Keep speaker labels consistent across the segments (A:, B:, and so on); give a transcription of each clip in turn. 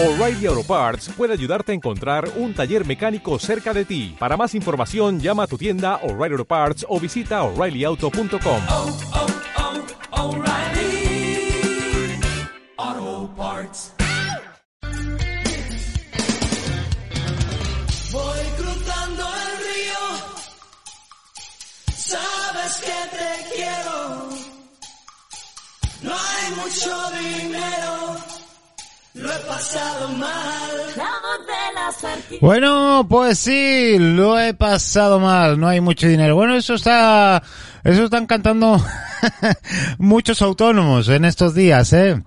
A: O'Reilly Auto Parts puede ayudarte a encontrar un taller mecánico cerca de ti. Para más información, llama a tu tienda O'Reilly Auto Parts o visita oreillyauto.com.
B: oh, oh, Parts. Voy cruzando el río, sabes que te quiero. No hay mucho dinero, lo he pasado mal.
C: Bueno, pues sí, lo he pasado mal, no hay mucho dinero. Bueno, eso está, eso están cantando muchos autónomos en estos días, ¿eh?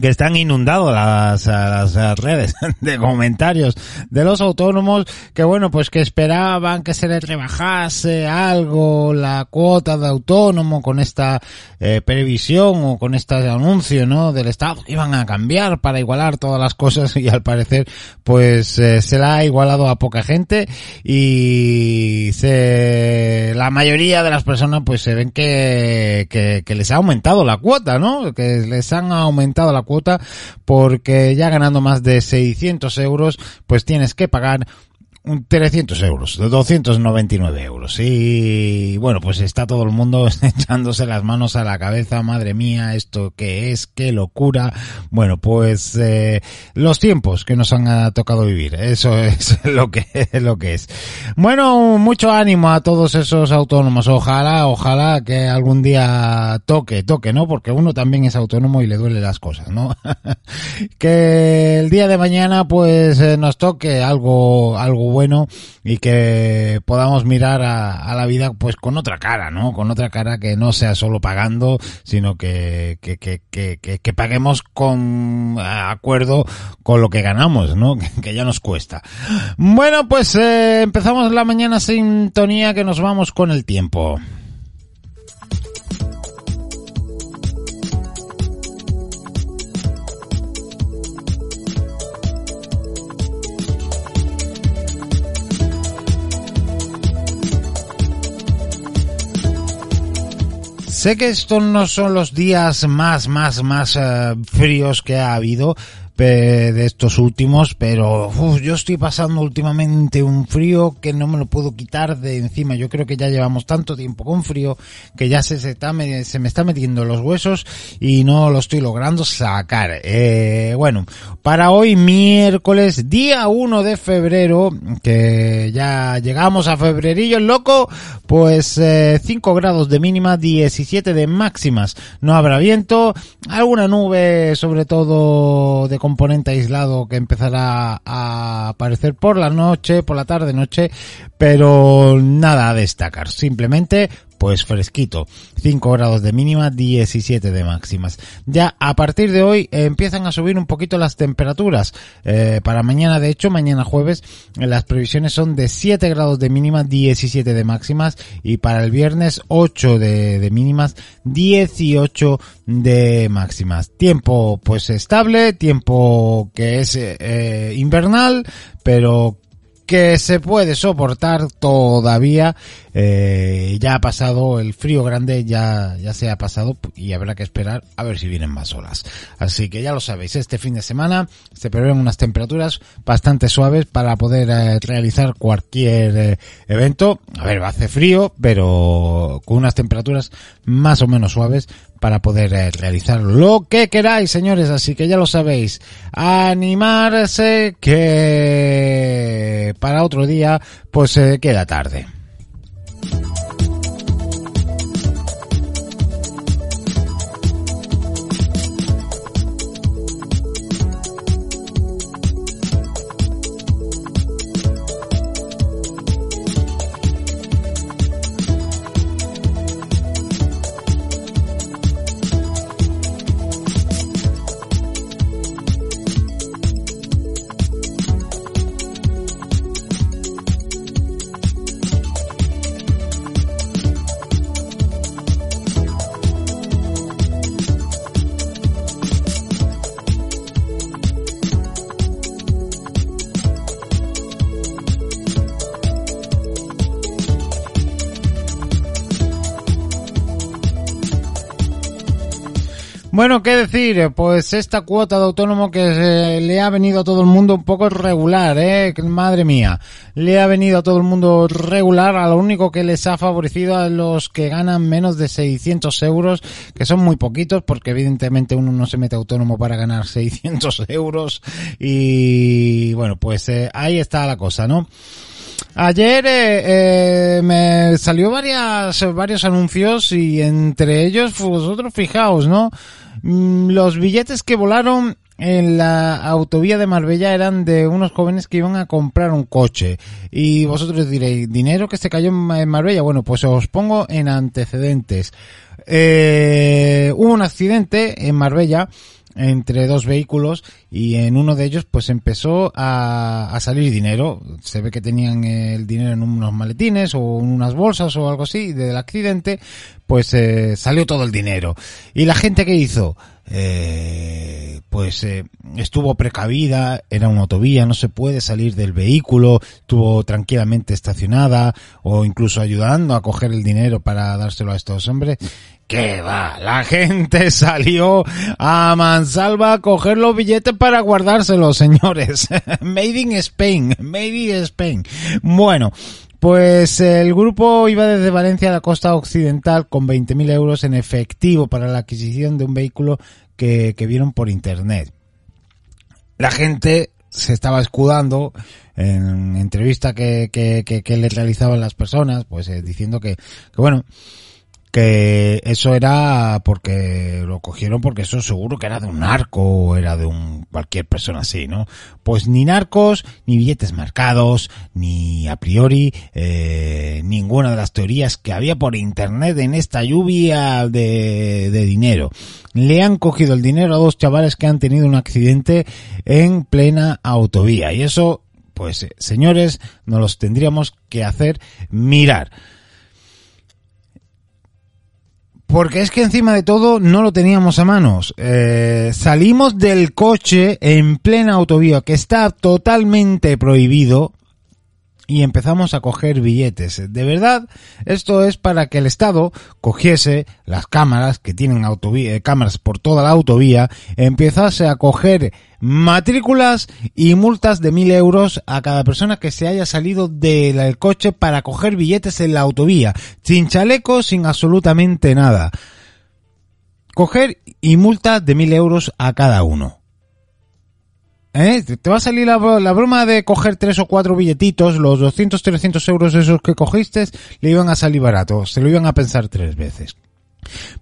C: Que están inundados las, las redes de comentarios de los autónomos que bueno pues que esperaban que se les rebajase algo la cuota de autónomo con esta eh, previsión o con este anuncio no del estado que iban a cambiar para igualar todas las cosas y al parecer pues eh, se la ha igualado a poca gente y se la mayoría de las personas pues se ven que, que, que les ha aumentado la cuota no que les han aumentado la cuota porque ya ganando más de 600 euros pues tienes que pagar 300 euros, 299 euros. Y bueno, pues está todo el mundo echándose las manos a la cabeza. Madre mía, esto que es, qué locura. Bueno, pues eh, los tiempos que nos han tocado vivir. Eso es lo que, lo que es. Bueno, mucho ánimo a todos esos autónomos. Ojalá, ojalá que algún día toque, toque, ¿no? Porque uno también es autónomo y le duele las cosas, ¿no? que el día de mañana pues eh, nos toque algo, algo bueno y que podamos mirar a, a, la vida pues con otra cara, ¿no? Con otra cara que no sea solo pagando, sino que, que, que, que, que paguemos con acuerdo con lo que ganamos, ¿no? Que, ya nos cuesta. Bueno, pues eh, empezamos la mañana sintonía que nos vamos con el tiempo. Sé que estos no son los días más, más, más uh, fríos que ha habido de estos últimos, pero uf, yo estoy pasando últimamente un frío que no me lo puedo quitar de encima. Yo creo que ya llevamos tanto tiempo con frío que ya se, se, está, se me está metiendo los huesos y no lo estoy logrando sacar. Eh, bueno, para hoy miércoles, día 1 de febrero, que ya llegamos a febrerillo loco, pues eh, 5 grados de mínima, 17 de máximas. No habrá viento, alguna nube sobre todo de componente aislado que empezará a aparecer por la noche, por la tarde noche, pero nada a destacar, simplemente pues fresquito, 5 grados de mínima, 17 de máximas. Ya a partir de hoy eh, empiezan a subir un poquito las temperaturas. Eh, para mañana, de hecho, mañana jueves, las previsiones son de 7 grados de mínima, 17 de máximas y para el viernes 8 de, mínimas, 18 de máximas. Tiempo pues estable, tiempo que es eh, invernal, pero que se puede soportar todavía. Eh, ya ha pasado el frío grande, ya, ya se ha pasado y habrá que esperar a ver si vienen más olas. Así que ya lo sabéis, este fin de semana se prevén unas temperaturas bastante suaves para poder eh, realizar cualquier eh, evento. A ver, hacer frío, pero con unas temperaturas más o menos suaves para poder eh, realizar lo que queráis, señores. Así que ya lo sabéis. Animarse que para otro día pues se queda tarde. ¿Qué decir? Pues esta cuota de autónomo que esta cuota de autónomo que eh, le ha venido a todo el mundo un poco regular, eh, madre mía, le ha venido a todo el mundo regular, a lo único que les ha favorecido a los que ganan menos de 600 euros, que son muy poquitos, porque evidentemente uno no se mete autónomo para ganar 600 euros, y bueno, pues eh, ahí está la cosa, ¿no? Ayer eh, eh, me salió varias, varios anuncios y entre ellos, pues, vosotros fijaos, ¿no? Mm, los billetes que volaron en la autovía de Marbella eran de unos jóvenes que iban a comprar un coche. Y vosotros diréis, ¿dinero que se cayó en Marbella? Bueno, pues os pongo en antecedentes. Eh, hubo un accidente en Marbella entre dos vehículos y en uno de ellos pues empezó a, a, salir dinero. Se ve que tenían el dinero en unos maletines o en unas bolsas o algo así del accidente, pues eh, salió todo el dinero. ¿Y la gente que hizo? Eh, pues eh, estuvo precavida, era una autovía, no se puede salir del vehículo, estuvo tranquilamente estacionada o incluso ayudando a coger el dinero para dárselo a estos hombres ¿Qué va? La gente salió a mansalva a coger los billetes para guardárselos, señores. made in Spain, made in Spain. Bueno, pues el grupo iba desde Valencia a la costa occidental con 20.000 euros en efectivo para la adquisición de un vehículo que, vieron por internet. La gente se estaba escudando en entrevista que, que le realizaban las personas, pues eh, diciendo que, que bueno, que eso era porque lo cogieron porque eso seguro que era de un narco o era de un cualquier persona así, ¿no? Pues ni narcos, ni billetes marcados, ni a priori eh, ninguna de las teorías que había por internet en esta lluvia de, de dinero. Le han cogido el dinero a dos chavales que han tenido un accidente en plena autovía y eso, pues señores, nos los tendríamos que hacer mirar. Porque es que encima de todo no lo teníamos a manos. Eh, salimos del coche en plena autovía, que está totalmente prohibido, y empezamos a coger billetes. De verdad, esto es para que el Estado cogiese las cámaras que tienen autovía, eh, cámaras por toda la autovía, empezase a coger matrículas y multas de mil euros a cada persona que se haya salido del coche para coger billetes en la autovía, sin chaleco, sin absolutamente nada. Coger y multas de mil euros a cada uno. ¿Eh? Te va a salir la, la, broma de coger tres o cuatro billetitos, los 200, 300 euros esos que cogiste, le iban a salir barato, se lo iban a pensar tres veces.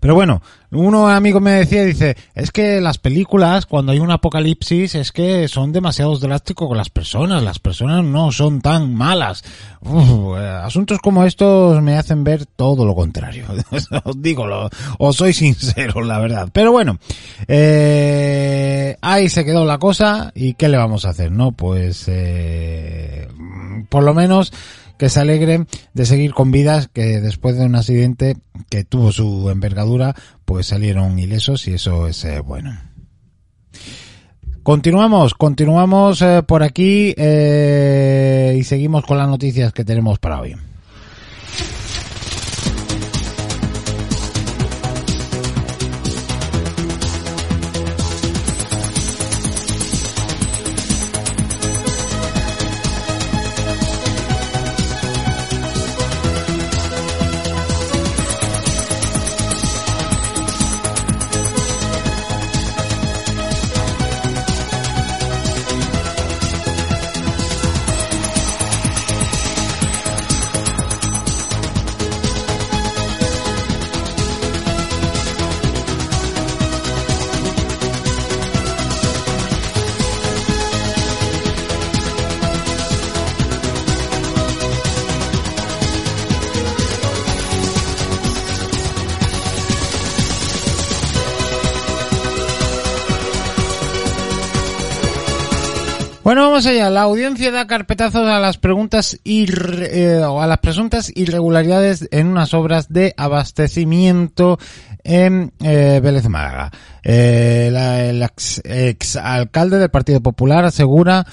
C: Pero bueno, uno amigo me decía, dice, es que las películas, cuando hay un apocalipsis, es que son demasiado drásticos con las personas, las personas no son tan malas. Uf, asuntos como estos me hacen ver todo lo contrario. os digo, lo, os soy sincero, la verdad. Pero bueno, eh, ahí se quedó la cosa y ¿qué le vamos a hacer? No, pues, eh, por lo menos, que se alegren de seguir con vidas que después de un accidente que tuvo su envergadura, pues salieron ilesos y eso es eh, bueno. Continuamos, continuamos eh, por aquí eh, y seguimos con las noticias que tenemos para hoy. Bueno, vamos allá. La audiencia da carpetazos a las preguntas eh, a las presuntas irregularidades en unas obras de abastecimiento en eh, Vélez Málaga. Eh, la, el ex, ex, alcalde del Partido Popular asegura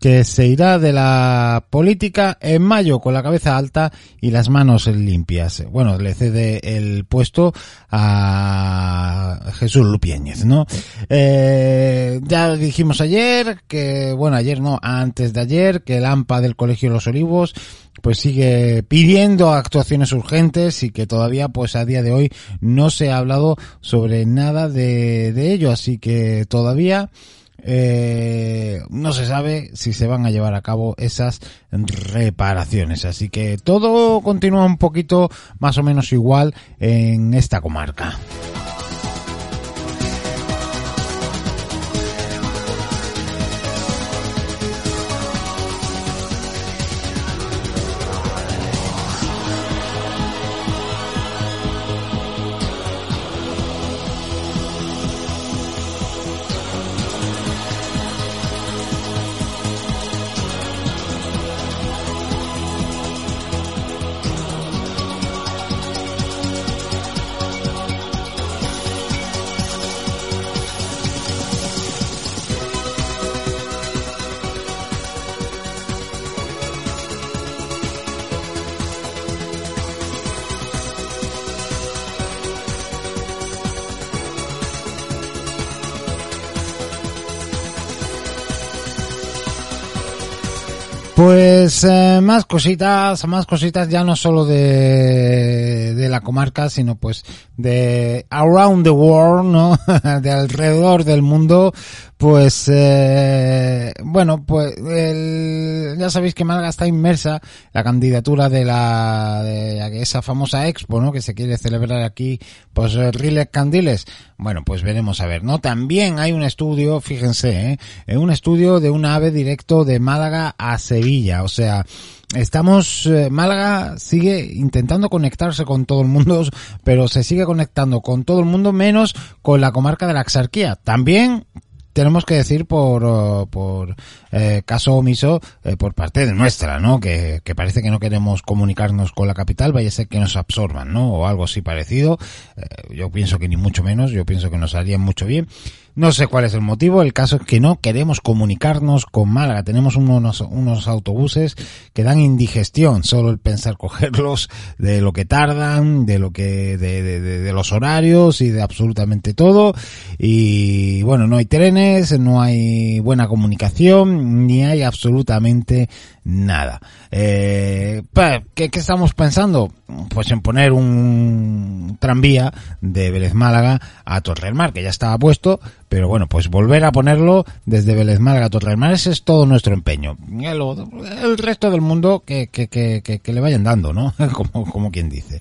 C: que se irá de la política en mayo con la cabeza alta y las manos limpias. Bueno, le cede el puesto a Jesús Lupiéñez, ¿no? Eh, ya dijimos ayer que, bueno, ayer no, antes de ayer, que el AMPA del Colegio Los Olivos pues sigue pidiendo actuaciones urgentes y que todavía pues a día de hoy no se ha hablado sobre nada de ello así que todavía eh, no se sabe si se van a llevar a cabo esas reparaciones. Así que todo continúa un poquito más o menos igual en esta comarca. Pues eh, más cositas, más cositas ya no solo de, de la comarca, sino pues de around the world, ¿no? de alrededor del mundo, pues eh, bueno, pues el, ya sabéis que Málaga está inmersa la candidatura de la de esa famosa expo, ¿no? Que se quiere celebrar aquí, pues Riles Candiles. Bueno, pues veremos a ver, ¿no? También hay un estudio, fíjense, ¿eh? un estudio de un ave directo de Málaga a Sevilla, o sea, estamos eh, Málaga sigue intentando conectarse con todo el mundo, pero se sigue conectando con todo el mundo menos con la comarca de la Axarquía. También tenemos que decir por, oh, por eh, caso omiso eh, por parte de nuestra, ¿no? Que, que, parece que no queremos comunicarnos con la capital, vaya a ser que nos absorban, ¿no? O algo así parecido. Yo pienso que ni mucho menos, yo pienso que nos harían mucho bien. No sé cuál es el motivo, el caso es que no queremos comunicarnos con Málaga. Tenemos unos, unos autobuses que dan indigestión, solo el pensar cogerlos, de lo que tardan, de lo que, de, de, de, de los horarios y de absolutamente todo. Y bueno, no hay trenes, no hay buena comunicación, ni hay absolutamente nada. Eh, ¿qué, ¿qué, estamos pensando? Pues en poner un tranvía de Vélez Málaga a Torre del Mar, que ya estaba puesto, pero bueno, pues volver a ponerlo desde Vélez Málaga a Torre del Mar, ese es todo nuestro empeño. El, el resto del mundo que, que, que, que, le vayan dando, ¿no? como, como quien dice.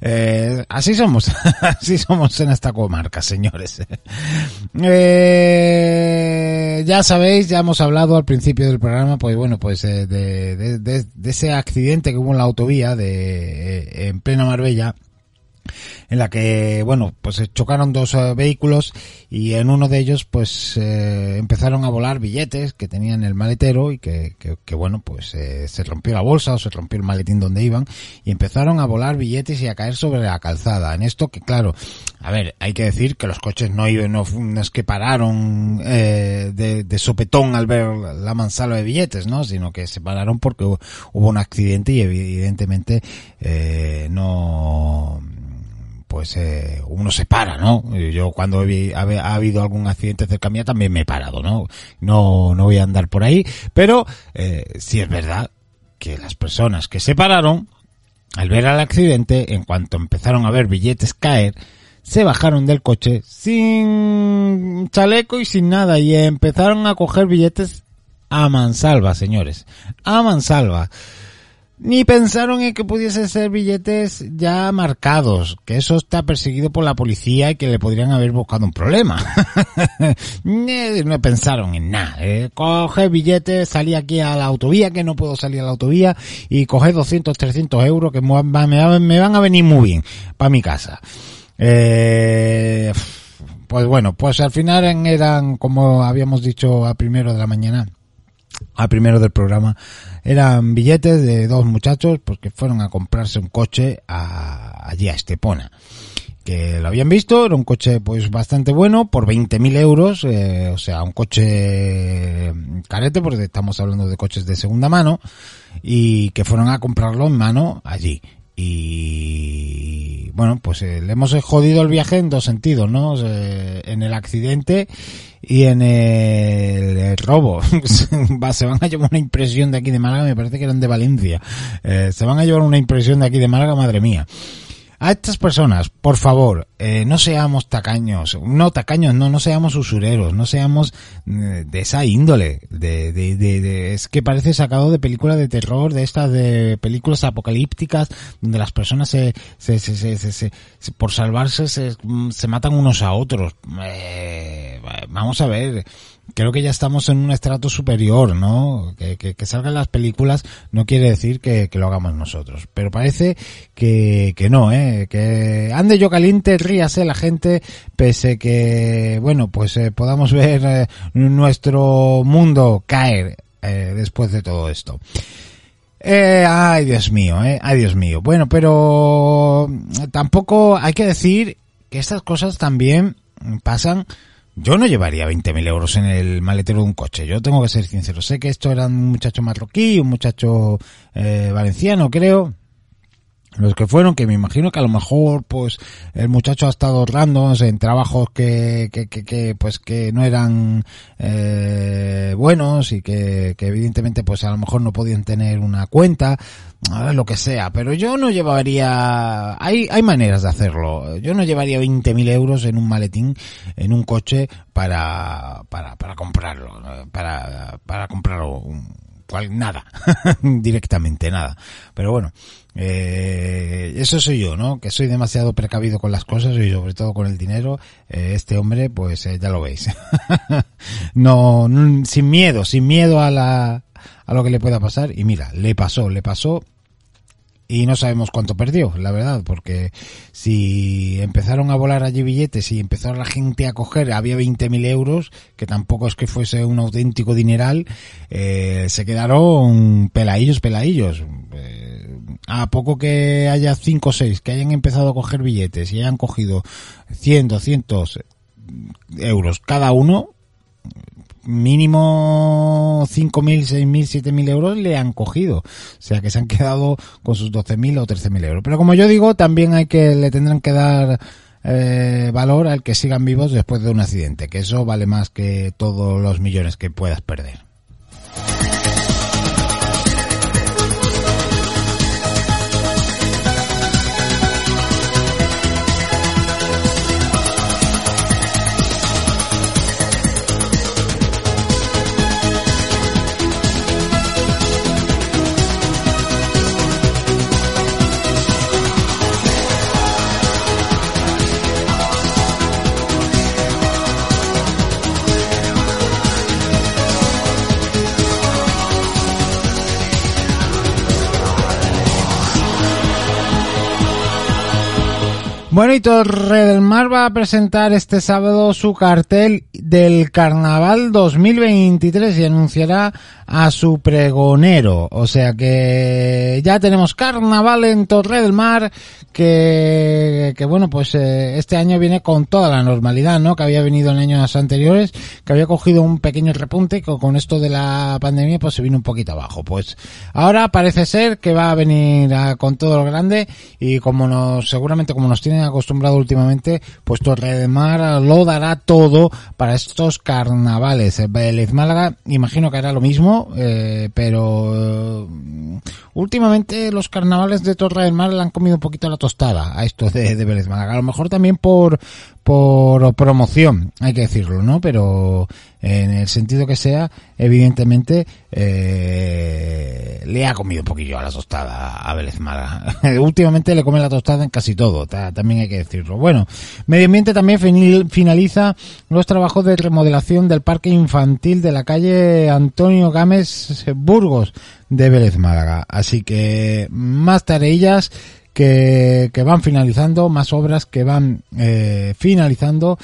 C: Eh, así somos, así somos en esta comarca, señores. Eh, ya sabéis, ya hemos hablado al principio del programa, pues bueno, pues eh, de de, de, de, ese accidente que hubo en la autovía de en plena Marbella en la que, bueno, pues chocaron dos uh, vehículos y en uno de ellos, pues, eh, empezaron a volar billetes que tenían el maletero y que, que, que bueno, pues, eh, se rompió la bolsa o se rompió el maletín donde iban y empezaron a volar billetes y a caer sobre la calzada. En esto que, claro, a ver, hay que decir que los coches no, no, no es que pararon eh, de, de, sopetón al ver la mansalva de billetes, ¿no? Sino que se pararon porque hubo, hubo un accidente y evidentemente eh, no pues eh, uno se para, ¿no? Yo cuando he, ha, ha, habido algún accidente cerca mía también me he parado, ¿no? No, no voy a andar por ahí, pero eh, sí es verdad que las personas que se pararon, al ver al accidente, en cuanto empezaron a ver billetes caer, se bajaron del coche sin chaleco y sin nada y empezaron a coger billetes a mansalva, señores. A mansalva ni pensaron en que pudiesen ser billetes ya marcados, que eso está perseguido por la policía y que le podrían haber buscado un problema. no pensaron en nada. ¿eh? Coge billetes, salí aquí a la autovía, que no puedo salir a la autovía, y coge 200, 300 euros que me van a venir muy bien para mi casa. Eh, pues bueno, pues al final eran, como habíamos dicho a primero de la mañana, a primero del programa, eran billetes de dos muchachos porque fueron a comprarse un coche a, allí a Estepona que lo habían visto, era un coche pues bastante bueno, por 20.000 euros, eh, o sea, un coche carete porque estamos hablando de coches de segunda mano y que fueron a comprarlo en mano allí. Y bueno, pues eh, le hemos jodido el viaje en dos sentidos, ¿no? Eh, en el accidente y en el, robo. Va, se van a llevar una impresión de aquí de Málaga, me parece que eran de Valencia. Eh, se van a llevar una impresión de aquí de Málaga, madre mía. A estas personas, por favor, eh, no seamos tacaños, no tacaños, no, no seamos usureros, no seamos eh, de esa índole, de, de, de, de- es que parece sacado de películas de terror, de estas de películas apocalípticas, donde las personas se, se, se, se, se- se- se- por salvarse se, se matan unos a otros. Eh, vamos a ver, creo que ya estamos en un estrato superior, ¿no? Que, salgan las películas no quiere decir que, lo hagamos nosotros. Pero parece que, que no, ¿eh? Que ande yo caliente, ríase la gente, pese que, bueno, pues eh, podamos ver eh, nuestro mundo caer eh, después de todo esto. Ay, Dios mío, eh, ay, Dios mío. Bueno, pero tampoco hay que decir que estas cosas también pasan. Yo no llevaría 20.000 euros en el maletero de un coche. Yo tengo que ser sincero. Sé que esto era un muchacho marroquí, un muchacho eh, valenciano, creo los que fueron, que me imagino que a lo mejor pues el muchacho ha estado ahorrando en trabajos que, que, que, que, pues que no eran eh, buenos y que, que evidentemente pues a lo mejor no podían tener una cuenta, lo que sea, pero yo no llevaría, hay, hay maneras de hacerlo, yo no llevaría 20.000 euros en un maletín, en un coche para, para, para comprarlo, para, para comprarlo, un- cual- nada, directamente nada. Pero bueno, eh, eso soy yo, ¿no? Que soy demasiado precavido con las cosas y sobre todo con el dinero. Eh, este hombre, pues eh, ya lo veis. no, no, sin miedo, sin miedo a la, a lo que le pueda pasar. Y mira, le pasó, le pasó y no sabemos cuánto perdió, la verdad, porque si empezaron a volar allí billetes y empezó la gente a coger, había 20.000 euros, que tampoco es que fuese un auténtico dineral, eh, se quedaron peladillos, peladillos. Eh, a poco que haya 5 o 6 que hayan empezado a coger billetes y hayan cogido 100, 200 euros cada uno, mínimo 5.000, 6.000, 7.000 euros le han cogido. O sea que se han quedado con sus 12.000 o 13.000 euros. Pero como yo digo, también hay que, le tendrán que dar eh, valor al que sigan vivos después de un accidente, que eso vale más que todos los millones que puedas perder. Bueno, y Torre del Mar va a presentar este sábado su cartel del Carnaval 2023 y anunciará a su pregonero. O sea que ya tenemos Carnaval en Torre del Mar que, que bueno, pues eh, este año viene con toda la normalidad, ¿no? Que había venido en años anteriores, que había cogido un pequeño repunte y que con esto de la pandemia pues se vino un poquito abajo. Pues ahora parece ser que va a venir a- con todo lo grande y como nos, seguramente como nos tienen acostumbrado últimamente, pues Torre del Mar lo dará todo para estos carnavales. Vélez Málaga, imagino que hará lo mismo, eh, pero eh, últimamente los carnavales de Torre del Mar le han comido un poquito la tostada a esto de, de Vélez Málaga. A lo mejor también por, por promoción, hay que decirlo, ¿no? Pero en el sentido que sea, evidentemente, eh, le ha comido un poquillo a la tostada a Vélez Málaga. Últimamente le come la tostada en casi todo, ta- también hay que decirlo. Bueno, Medio Ambiente también finaliza los trabajos de remodelación del parque infantil de la calle Antonio Gámez Burgos de Vélez Málaga. Así que más tareillas que, que van finalizando, más obras que van eh, finalizando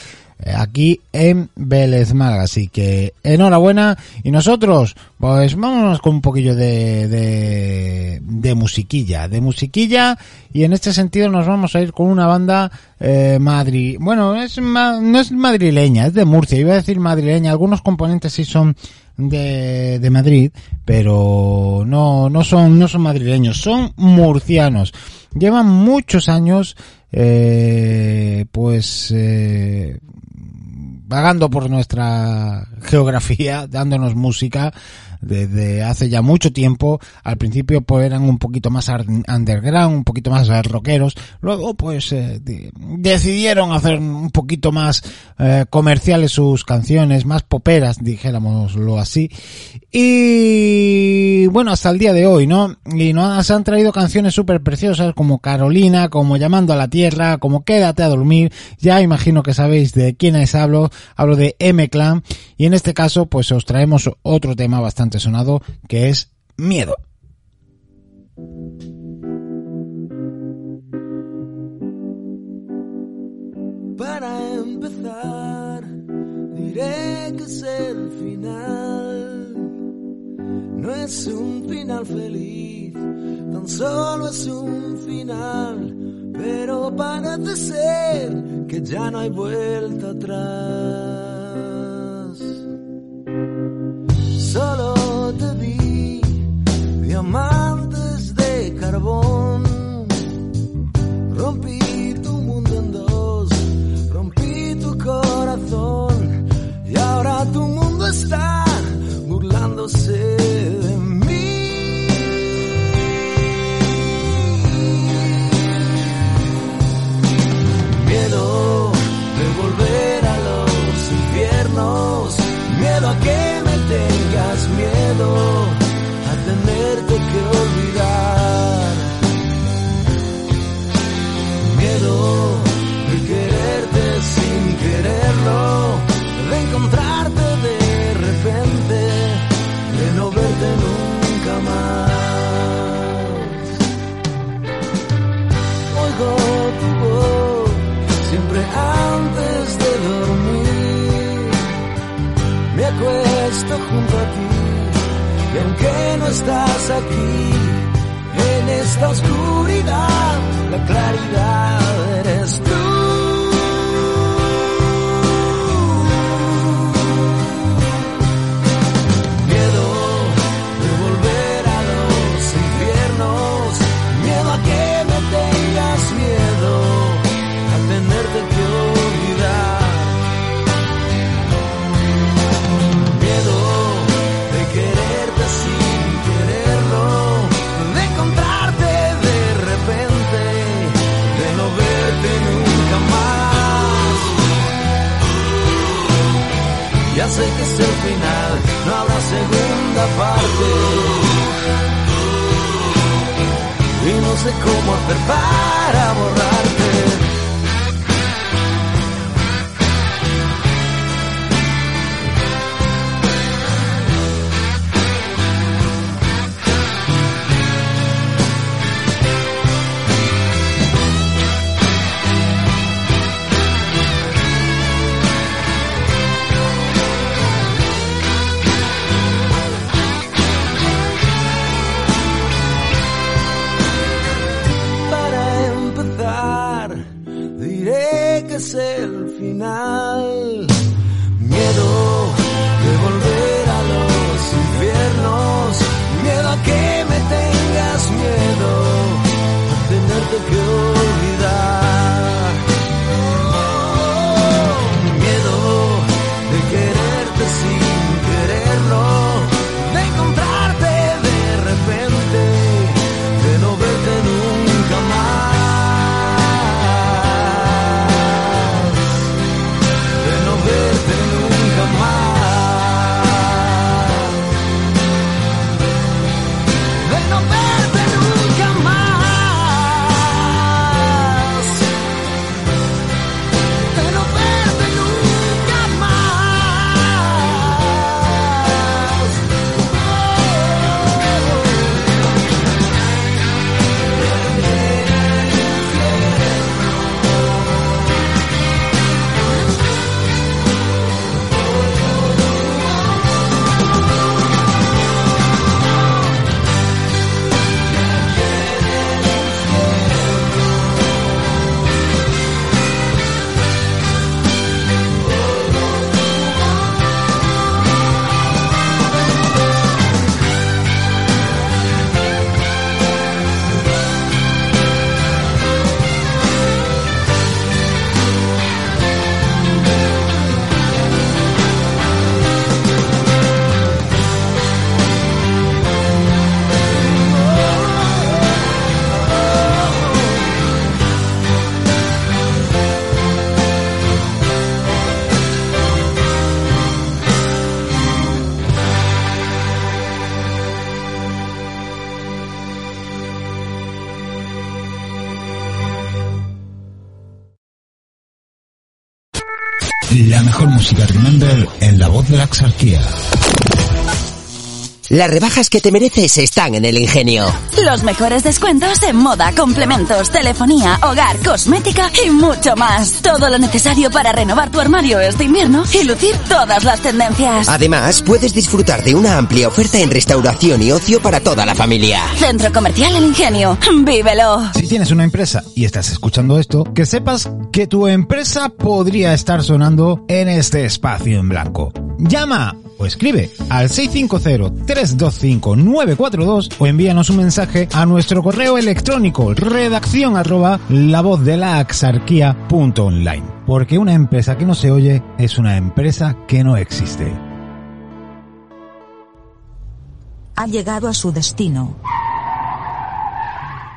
C: aquí en Vélez Málaga. Así que enhorabuena y nosotros pues vámonos con un poquillo de, de, de musiquilla, de musiquilla y en este sentido nos vamos a ir con una banda eh, madri, bueno, es ma- no es madrileña, es de Murcia, iba a decir madrileña, algunos componentes sí son de, de Madrid, pero no, no son, no son madrileños, son murcianos. Llevan muchos años, eh, pues, eh, vagando por nuestra geografía, dándonos música, desde hace ya mucho tiempo. Al principio pues eran un poquito más underground, un poquito más rockeros. Luego pues eh, decidieron hacer un poquito más eh, comerciales sus canciones, más poperas, dijéramoslo así. Y bueno, hasta el día de hoy, ¿no? Y nos han traído canciones súper preciosas como Carolina, como Llamando a la Tierra, como Quédate a dormir. Ya imagino que sabéis de quiénes hablo. Hablo de M-Clan. Y en este caso pues os traemos otro tema bastante sonado, que es Miedo.
B: Para empezar, diré que es el final. No es un final feliz, tan solo es un final. Pero parece ser que ya no hay vuelta atrás. Solo te vi diamantes de carbón. Rompí tu mundo en dos, rompí tu corazón. Y ahora tu mundo está burlándose acuerdo esto junto a ti. Y aunque no estás aquí, en esta oscuridad, la claridad eres tú. El final, no habrá segunda parte. Y no sé cómo hacer para borrarte.
D: Las rebajas que te mereces están en el ingenio.
E: Los mejores descuentos en moda, complementos, telefonía, hogar, cosmética y mucho más. Todo lo necesario para renovar tu armario este invierno y lucir todas las tendencias.
D: Además, puedes disfrutar de una amplia oferta en restauración y ocio para toda la familia.
E: Centro Comercial El Ingenio. ¡Vívelo!
C: Si tienes una empresa y estás escuchando esto, que sepas que tu empresa podría estar sonando en este espacio en blanco. Llama o escribe al 650-325-942 o envíanos un mensaje a nuestro correo electrónico redacción arroba la voz de la online. Porque una empresa que no se oye es una empresa que no existe.
F: Ha llegado a su destino.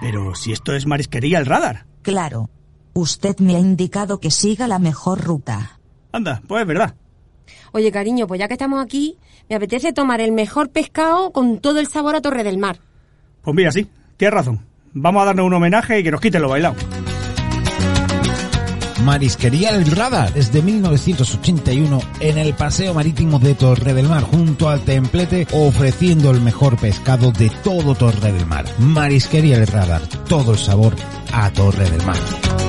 G: Pero si esto es marisquería el radar.
F: Claro. Usted me ha indicado que siga la mejor ruta.
G: Anda, pues es verdad.
H: Oye, cariño, pues ya que estamos aquí, me apetece tomar el mejor pescado con todo el sabor a Torre del Mar.
G: Pues mira, sí, tienes razón. Vamos a darnos un homenaje y que nos quiten lo bailado.
C: Marisquería El Radar desde 1981 en el Paseo Marítimo de Torre del Mar junto al templete ofreciendo el mejor pescado de todo Torre del Mar. Marisquería El Radar, todo el sabor a Torre del Mar.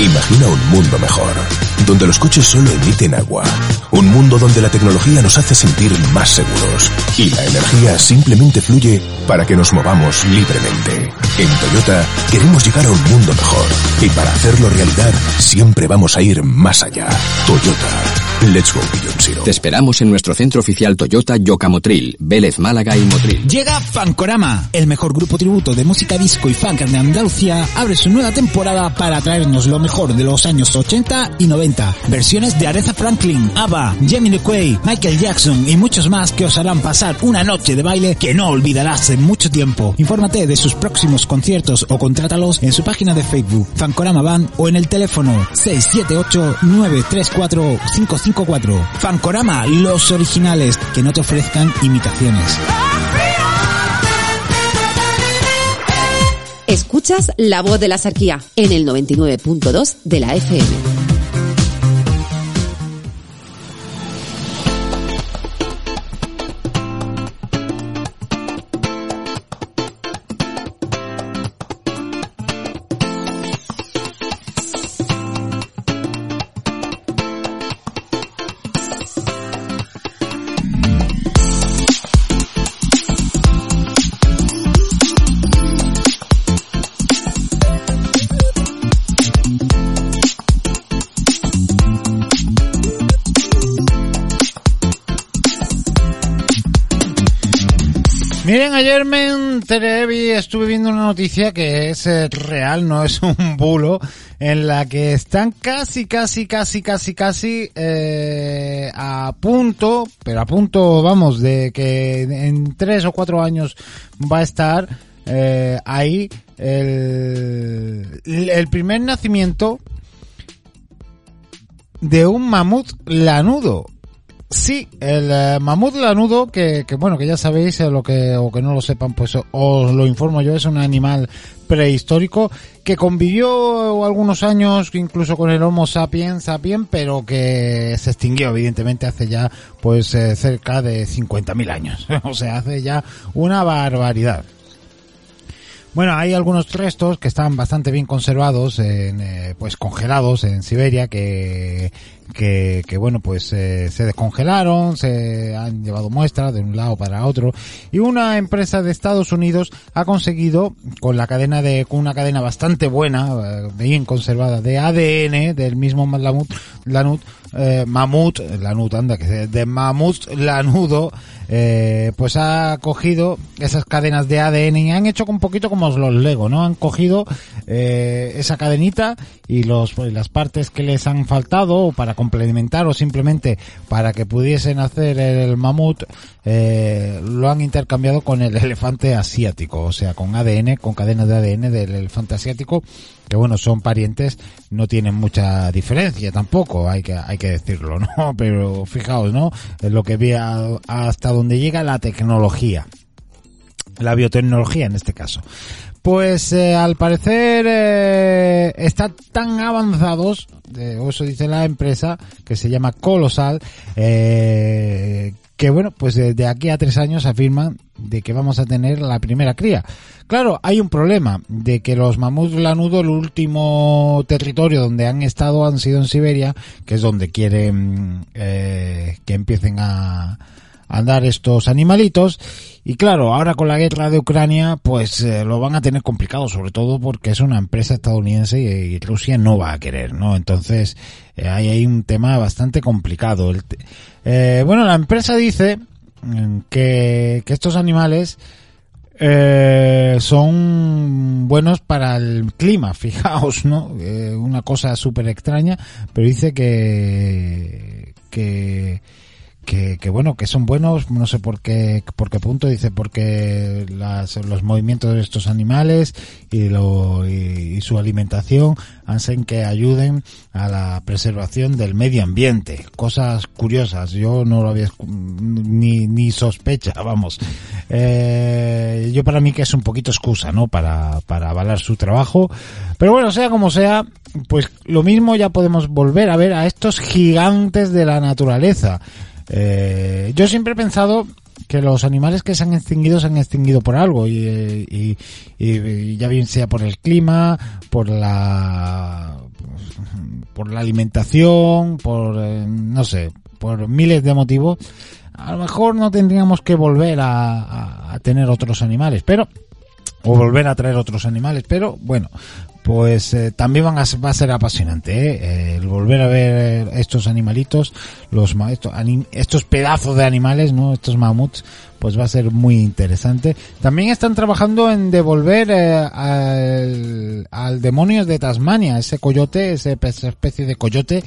I: Imagina un mundo mejor donde los coches solo emiten agua. Un mundo donde la tecnología nos hace sentir más seguros y la energía simplemente fluye para que nos movamos libremente. En Toyota queremos llegar a un mundo mejor y para hacerlo realidad siempre vamos a ir más allá. Toyota Let's go Beyond Zero.
J: Te esperamos en nuestro centro oficial Toyota Yocamotril, Vélez Málaga y Motril.
C: Llega Fancorama, el mejor grupo tributo de música disco y funk de Andalucía, abre su nueva temporada para traernos lo mejor de los años 80 y 90. Versiones de Aretha Franklin, ABBA, Jamie Quay, Michael Jackson y muchos más que os harán pasar una noche de baile que no olvidarás en mucho tiempo. Infórmate de sus próximos conciertos o contrátalos en su página de Facebook, Fancorama Band o en el teléfono 678 934 55 54. Fancorama, los originales, que no te ofrezcan imitaciones.
K: Escuchas la voz de la sarquía en el 99.2 de la FM.
C: Ayer me enteré estuve viendo una noticia que es eh, real, no es un bulo, en la que están casi, casi, casi, casi, casi eh, a punto, pero a punto, vamos, de que en tres o cuatro años va a estar eh, ahí el, el primer nacimiento de un mamut lanudo. Sí, el eh, mamut lanudo, que, que, bueno, que ya sabéis, eh, lo que, o que no lo sepan, pues os lo informo yo, es un animal prehistórico que convivió algunos años incluso con el Homo sapiens sapiens, pero que se extinguió evidentemente hace ya pues eh, cerca de 50.000 años. o sea, hace ya una barbaridad. Bueno, hay algunos restos que están bastante bien conservados, en, eh, pues congelados en Siberia, que, que, que bueno, pues eh, se descongelaron, se han llevado muestras de un lado para otro, y una empresa de Estados Unidos ha conseguido, con la cadena de, con una cadena bastante buena, eh, bien conservada, de ADN del mismo Lanut, eh, mamut, lanut, anda, que de mamut lanudo, eh, pues ha cogido esas cadenas de ADN y han hecho un poquito como los Lego, ¿no? Han cogido eh, esa cadenita y los las partes que les han faltado para complementar o simplemente para que pudiesen hacer el mamut eh, lo han intercambiado con el elefante asiático, o sea, con ADN, con cadenas de ADN del elefante asiático, que bueno, son parientes, no tienen mucha diferencia tampoco, hay que, hay que decirlo, ¿no? Pero fijaos, ¿no? Es lo que ve hasta donde llega la tecnología la biotecnología en este caso. Pues eh, al parecer eh, están tan avanzados, eh, eso dice la empresa, que se llama Colosal, eh, que bueno, pues de aquí a tres años afirman de que vamos a tener la primera cría. Claro, hay un problema de que los mamuts lanudos, el último territorio donde han estado han sido en Siberia, que es donde quieren eh, que empiecen a andar estos animalitos. Y claro, ahora con la guerra de Ucrania, pues eh, lo van a tener complicado, sobre todo porque es una empresa estadounidense y, Rusia no va a querer, ¿no? Entonces, eh, ahí hay un tema bastante complicado. Eh, bueno, la empresa dice mm, que, que estos animales eh, son buenos para el clima, fijaos, ¿no? Una cosa súper extraña, pero dice que, que, que, que bueno, que son buenos, no sé por qué, por qué punto, dice porque las, los movimientos de estos animales y, lo, y, su alimentación hacen que ayuden a la preservación del medio ambiente. Cosas curiosas, yo no lo había ni, ni sospecha, vamos. Eh, yo para mí que es un poquito excusa, ¿no? Para, para avalar su trabajo. Pero bueno, sea como sea, pues lo mismo ya podemos volver a ver a estos gigantes de la naturaleza. Eh, yo siempre he pensado que los animales que se han extinguido se han extinguido por algo y, y- y- ya bien sea por el clima, por la por la alimentación, por eh, no sé, por miles de motivos. A lo mejor no tendríamos que volver a- a tener otros animales, pero o volver a traer otros animales, pero bueno, pues eh, también van a, va a ser apasionante ¿eh? El volver a ver estos animalitos, los estos, estos pedazos de animales, no, estos mamuts, pues va a ser muy interesante. También están trabajando en devolver eh, al, al demonio de Tasmania, ese coyote, esa especie de coyote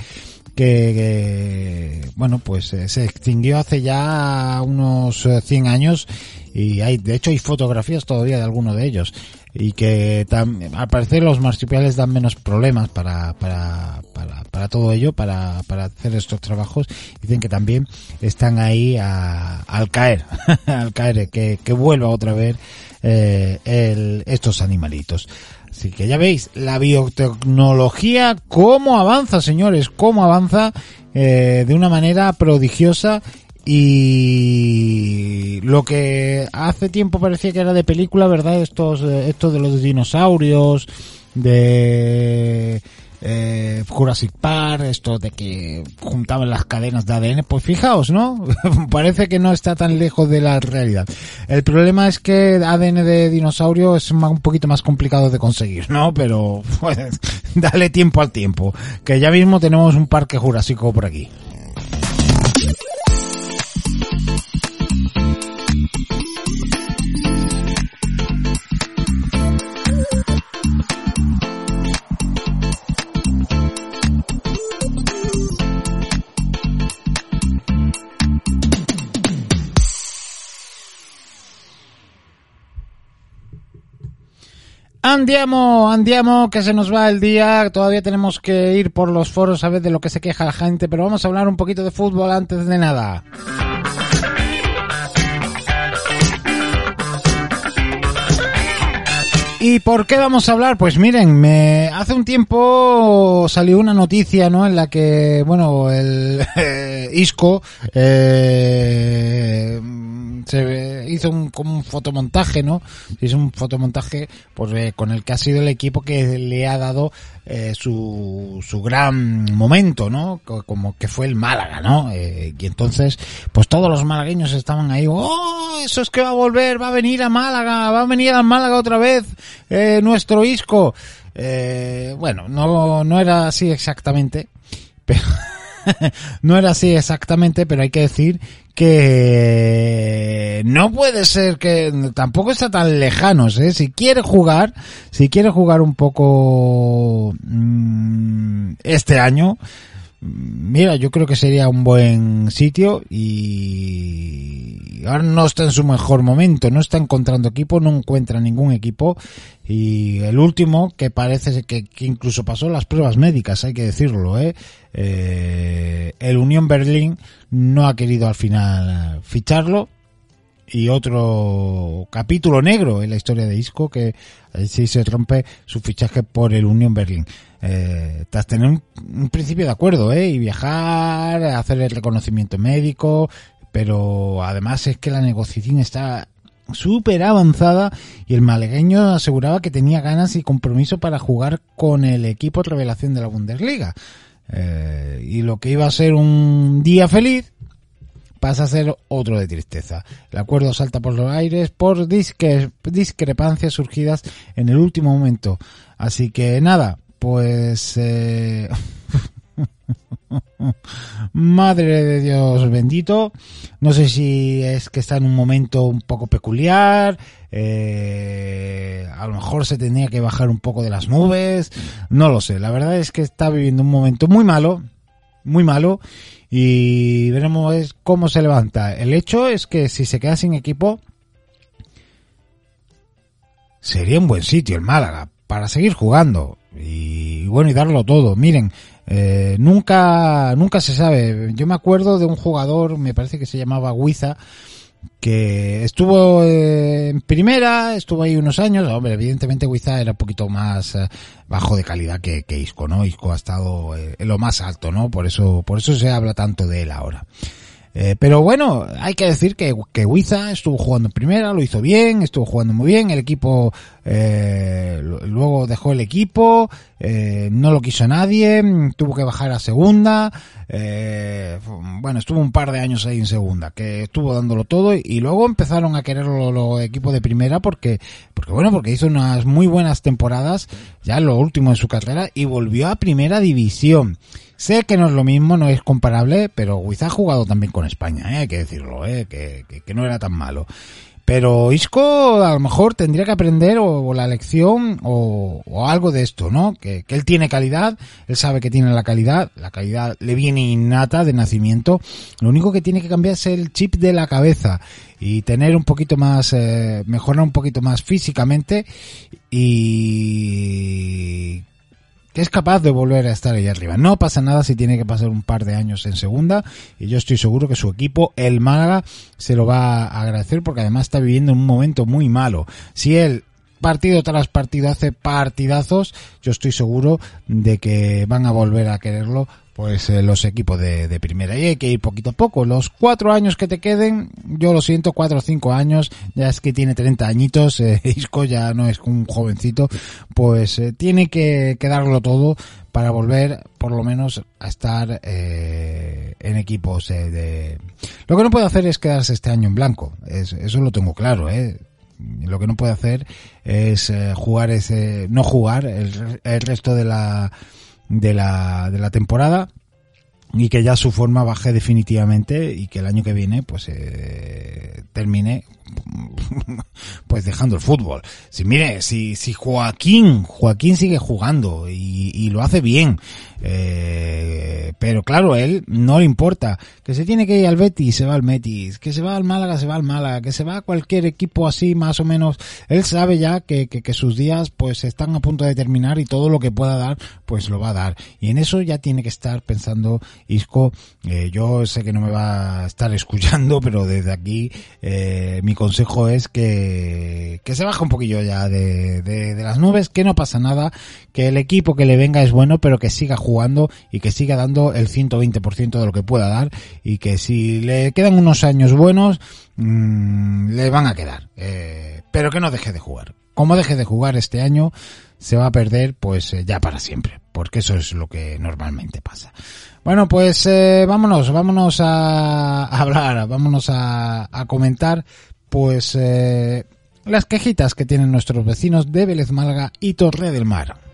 C: que, que, bueno pues eh, se extinguió hace ya unos eh, 100 años y hay de hecho hay fotografías todavía de alguno de ellos y que al parecer los marsupiales dan menos problemas para para, para, para todo ello para, para hacer estos trabajos. Dicen que también están ahí a- al caer al caer que, que vuelva otra vez eh, el, estos animalitos. Así que ya veis, la biotecnología, cómo avanza, señores, cómo avanza eh, de una manera prodigiosa y lo que hace tiempo parecía que era de película, ¿verdad? Estos, eh, esto de los dinosaurios, de eh, Jurassic Park, esto de que juntaban las cadenas de ADN, pues fijaos, ¿no? Parece que no está tan lejos de la realidad. El problema es que ADN de dinosaurio es un poquito más complicado de conseguir, ¿no? Pero pues, dale tiempo al tiempo, que ya mismo tenemos un parque jurásico por aquí. Andiamo, andiamo, que se nos va el día. Todavía tenemos que ir por los foros a ver de lo que se queja la gente, pero vamos a hablar un poquito de fútbol antes de nada. ¿Y por qué vamos a hablar? Pues miren, me hace un tiempo salió una noticia, ¿no? En la que, bueno, el Isco eh, se hizo un, como un fotomontaje, ¿no? Hizo un fotomontaje pues, eh, con el que ha sido el equipo que le ha dado eh, su, su gran momento, ¿no? Co- Como que fue el Málaga, ¿no? Eh, y entonces, pues todos los malagueños estaban ahí, ¡oh! Eso es que va a volver, va a venir a Málaga, va a venir a Málaga otra vez, eh, nuestro Isco. Bueno, no, no era así exactamente, pero no era así exactamente, pero hay que decir que no puede ser que tampoco está tan lejanos, ¿eh? Si quiere jugar, si quiere jugar un poco mm, este año, mm, mira, yo creo que sería un buen sitio y ahora no está en su mejor momento, no está encontrando equipo, no encuentra ningún equipo y el último que parece que, que incluso pasó las pruebas médicas, hay que decirlo, ¿eh? Eh, el Unión Berlín no ha querido al final ficharlo y otro capítulo negro en la historia de Isco que sí se rompe su fichaje por el Union Berlin. Eh, tras tener un, un, principio de acuerdo, ¿eh? Y viajar, hacer el reconocimiento médico, pero además es que la negociación está súper avanzada y el malagueño aseguraba que tenía ganas y compromiso para jugar con el equipo revelación de la Bundesliga. Eh, y lo que iba a ser un día feliz pasa a ser otro de tristeza. El acuerdo salta por los aires por disque, discrepancias surgidas en el último momento. Así que nada, pues... Eh... Madre de Dios bendito. No sé si es que está en un momento un poco peculiar. Eh, a lo mejor se tenía que bajar un poco de las nubes. No lo sé. La verdad es que está viviendo un momento muy malo. Muy malo. Y veremos cómo se levanta. El hecho es que si se queda sin equipo, sería un buen sitio el Málaga para seguir jugando y bueno y darlo todo. Miren, eh, nunca, nunca se sabe. Yo me acuerdo de un jugador, me parece que se llamaba Huiza, que estuvo eh, en primera, estuvo ahí unos años, hombre, evidentemente Huiza era un poquito más eh, bajo de calidad que, que, Isco, ¿no? Isco ha estado en lo más alto, ¿no? Por eso, por eso se habla tanto de él ahora. Eh, pero bueno, hay que decir que, que Huiza estuvo jugando en primera, lo hizo bien, estuvo jugando muy bien, el equipo eh, luego dejó el equipo, eh, no lo quiso nadie, tuvo que bajar a segunda, eh, bueno, estuvo un par de años ahí en segunda, que estuvo dándolo todo y luego empezaron a quererlo los equipos de primera porque, porque bueno, porque hizo unas muy buenas temporadas, ya lo último de su carrera y volvió a primera división. Sé que no es lo mismo, no es comparable, pero Huiza ha jugado también con España, ¿eh? hay que decirlo, ¿eh? que, que, que no era tan malo. Pero Isco a lo mejor tendría que aprender o, la lección o, algo de esto, ¿no? Que, que, él tiene calidad, él sabe que tiene la calidad, la calidad le viene innata de nacimiento. Lo único que tiene que cambiar es el chip de la cabeza y tener un poquito más, eh, mejorar un poquito más físicamente y que es capaz de volver a estar ahí arriba. No pasa nada si tiene que pasar un par de años en segunda y yo estoy seguro que su equipo, el Málaga, se lo va a agradecer porque además está viviendo un momento muy malo. Si él partido tras partido hace partidazos, yo estoy seguro de que van a volver a quererlo pues eh, los equipos de, de, primera. Y hay que ir poquito a poco. Los cuatro años que te queden yo lo siento cuatro o cinco años ya es que tiene 30 añitos eh, Isco ya no es un jovencito pues eh, tiene que, que, darlo todo para volver por lo menos a estar eh, en equipos de lo que no puede hacer es quedarse este año en blanco. Es, eso lo tengo claro eh. Lo que no puede hacer es jugar ese no jugar el, el resto de la de la, de la temporada y que ya su forma baje definitivamente y que el año que viene pues eh, termine pues dejando el fútbol. Si mire, si, si Joaquín, Joaquín sigue jugando y, y lo hace bien, eh, pero claro, él no le importa. Que se tiene que ir al Betis, se va al Betis. Que se va al Málaga, se va al Málaga. Que se va a cualquier equipo así, más o menos. Él sabe ya que, que, que sus días pues están a punto de terminar y todo lo que pueda dar, pues lo va a dar. Y en eso ya tiene que estar pensando Isco. Eh, yo sé que no me va a estar escuchando, pero desde aquí eh, mi consejo es que, que se baja un poquillo ya de, de, de las nubes, que no pasa nada, que el equipo que le venga es bueno, pero que siga jugando y que siga dando el 120% de lo que pueda dar y que si le quedan unos años buenos, mmm, le van a quedar. Eh, pero que no deje de jugar. Como deje de jugar este año, se va a perder pues eh, ya para siempre, porque eso es lo que normalmente pasa. Bueno, pues eh, vámonos, vámonos a, hablar, vámonos a, a comentar pues eh, las quejitas que tienen nuestros vecinos de Vélez Málaga y Torre del Mar.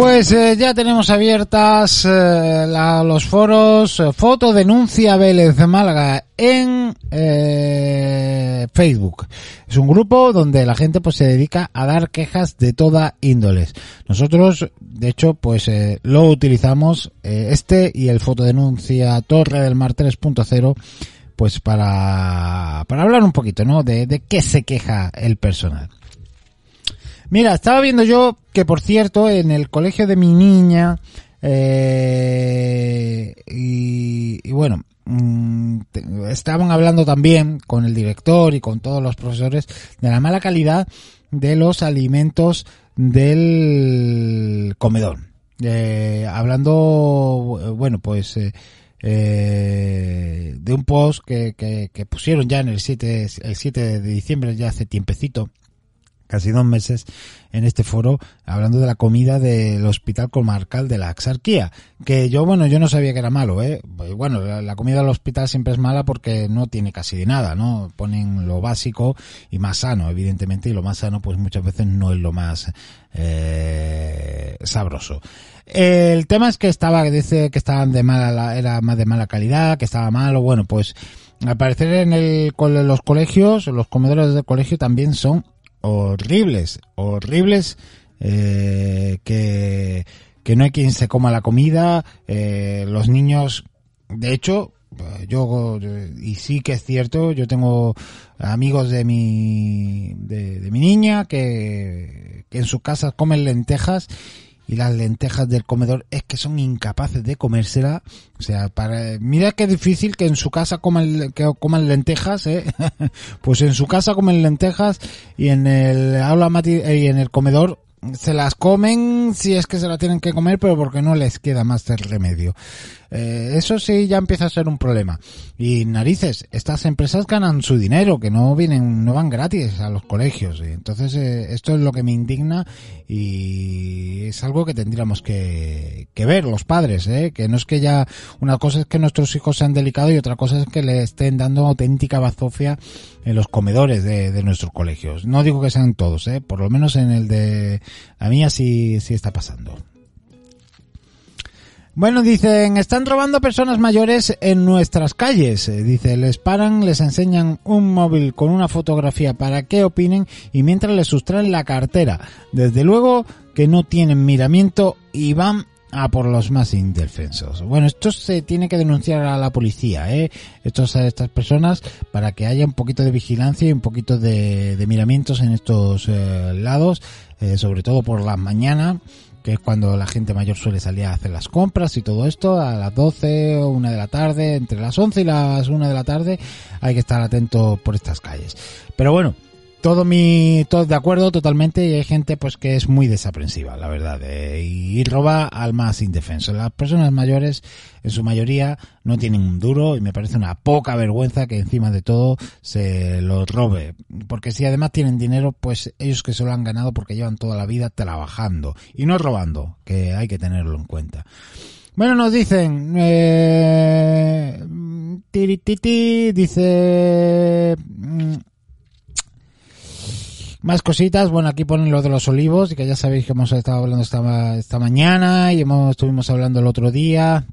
C: Pues eh, ya tenemos abiertas eh, la- los foros eh, Foto Denuncia Vélez Málaga en eh, Facebook. Es un grupo donde la gente pues se dedica a dar quejas de toda índoles. Nosotros, de hecho, pues eh, lo utilizamos eh, este y el Fotodenuncia Torre del Mar 3.0 pues para, para hablar un poquito, ¿no? De, de qué se queja el personal. Mira, estaba viendo yo que, por cierto, en el colegio de mi niña, eh, y, y bueno, mm, estaban hablando también con el director y con todos los profesores de la mala calidad de los alimentos del comedor. Eh, hablando, bueno, pues, eh, eh, de un post que, que, que pusieron ya en el 7, el 7 de diciembre, ya hace tiempecito, casi dos meses en este foro hablando de la comida del hospital comarcal de la Axarquía que yo bueno yo no sabía que era malo eh Pues, bueno la, comida del hospital siempre es mala porque no tiene casi de nada no ponen lo básico y más sano evidentemente y lo más sano pues muchas veces no es lo más eh, sabroso. El tema es que estaba dice que estaban de mala la- era más de mala calidad que estaba malo bueno pues al parecer en el, los colegios, los comedores del colegio también son horribles, horribles, eh, que, que no hay quien se coma la comida, eh, los niños, de hecho, yo, y sí que es cierto, yo tengo amigos de mi, de, mi niña que, que en su casa comen lentejas y las lentejas del comedor es que son incapaces de comérsela. O sea, para mira qué difícil que en su casa coman, que coman lentejas, ¿eh? pues en su casa comen lentejas y en el aula eh, y en el comedor se las comen si es que se la tienen que comer, pero porque no les queda más de remedio. Eh, eso sí ya empieza a ser un problema. Y narices, estas empresas ganan su dinero, que no vienen, no van gratis a los colegios. Y entonces eh, esto es lo que me indigna y es algo que tendríamos que, que ver los padres, ¿eh? que no es que ya una cosa es que nuestros hijos sean delicados y otra cosa es que le estén dando auténtica bazofia en los comedores de, de nuestros colegios. No digo que sean todos, ¿eh? por lo menos en el de la mía sí, sí está pasando. Bueno, dicen, están robando personas mayores en nuestras calles. Eh, Dice, les paran, les enseñan un móvil con una fotografía para que opinen y mientras les sustraen la cartera. Desde luego que no tienen miramiento y van a por los más indefensos. Bueno, esto se tiene que denunciar a la policía, ¿eh? Estos, a estas personas para que haya un poquito de vigilancia y un poquito de, miramientos en estos eh, lados, eh, sobre todo por la mañana que es cuando la gente mayor suele salir a hacer las compras y todo esto, a las 12 o 1 de la tarde, entre las 11 y las 1 de la tarde, hay que estar atento por estas calles. Pero bueno, todo mi, todo de acuerdo totalmente y hay gente pues que es muy desaprensiva, la verdad, eh, y roba al más indefenso. Las personas mayores, en su mayoría, no tienen un duro y me parece una poca vergüenza que encima de todo se los robe. Porque si además tienen dinero, pues ellos que se lo han ganado porque llevan toda la vida trabajando y no robando, que hay que tenerlo en cuenta. Bueno, nos dicen, eh, tirititi, dice, mm, más cositas, bueno, aquí ponen lo de los olivos, y que ya sabéis que hemos estado hablando esta, esta mañana y hemos, estuvimos hablando el otro día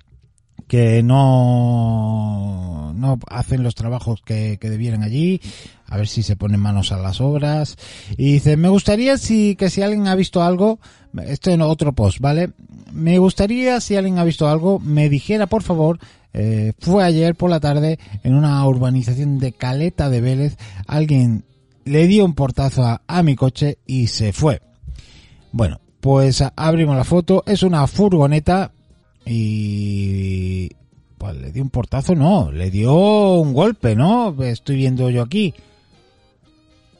C: que no, no hacen los trabajos que, que debieran allí, a ver si se ponen manos a las obras. Y dice, me gustaría si, que si alguien ha visto algo, esto en otro post, ¿vale? Me gustaría si alguien ha visto algo, me dijera por favor, eh, fue ayer por la tarde en una urbanización de Caleta de Vélez, alguien le dio un portazo a, mi coche y se fue. Bueno, pues abrimos la foto, es una furgoneta y pues le dio un portazo, no, le dio un golpe, ¿no? Estoy viendo yo aquí.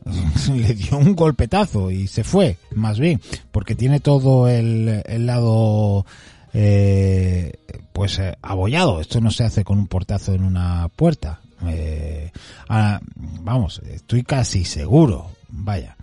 C: le dio un golpetazo y se fue, más bien, porque tiene todo el, el lado eh, pues eh, abollado. Esto no se hace con un portazo en una puerta. Eh, vamos, estoy casi seguro. Vaya.